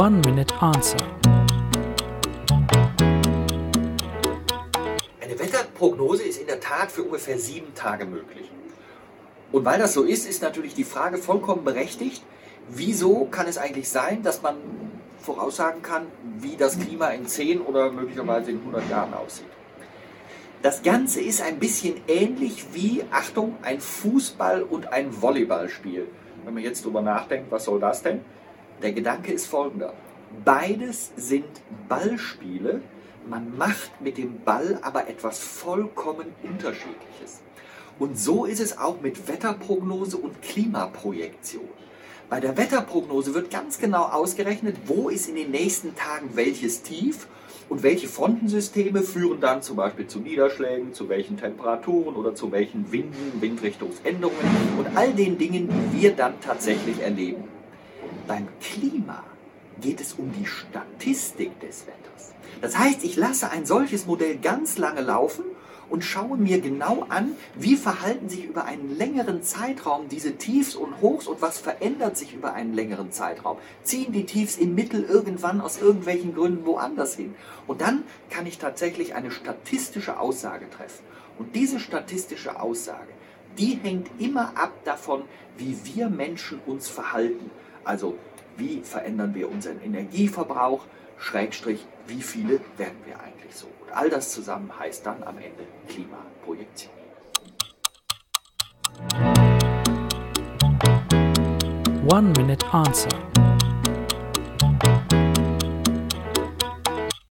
One Minute Answer. Eine Wetterprognose ist in der Tat für ungefähr sieben Tage möglich. Und weil das so ist, ist natürlich die Frage vollkommen berechtigt, wieso kann es eigentlich sein, dass man voraussagen kann, wie das Klima in 10 oder möglicherweise in 100 Jahren aussieht. Das Ganze ist ein bisschen ähnlich wie, Achtung, ein Fußball- und ein Volleyballspiel. Wenn man jetzt drüber nachdenkt, was soll das denn? Der Gedanke ist folgender. Beides sind Ballspiele. Man macht mit dem Ball aber etwas vollkommen Unterschiedliches. Und so ist es auch mit Wetterprognose und Klimaprojektion. Bei der Wetterprognose wird ganz genau ausgerechnet, wo ist in den nächsten Tagen welches Tief und welche Frontensysteme führen dann zum Beispiel zu Niederschlägen, zu welchen Temperaturen oder zu welchen Winden, Windrichtungsänderungen und all den Dingen, die wir dann tatsächlich erleben. Beim Klima geht es um die Statistik des Wetters. Das heißt, ich lasse ein solches Modell ganz lange laufen und schaue mir genau an, wie verhalten sich über einen längeren Zeitraum diese Tiefs und Hochs und was verändert sich über einen längeren Zeitraum. Ziehen die Tiefs im Mittel irgendwann aus irgendwelchen Gründen woanders hin. Und dann kann ich tatsächlich eine statistische Aussage treffen. Und diese statistische Aussage, die hängt immer ab davon, wie wir Menschen uns verhalten. Also wie verändern wir unseren Energieverbrauch, Schrägstrich, wie viele werden wir eigentlich so. Und all das zusammen heißt dann am Ende Klimaprojektion. One Minute Answer.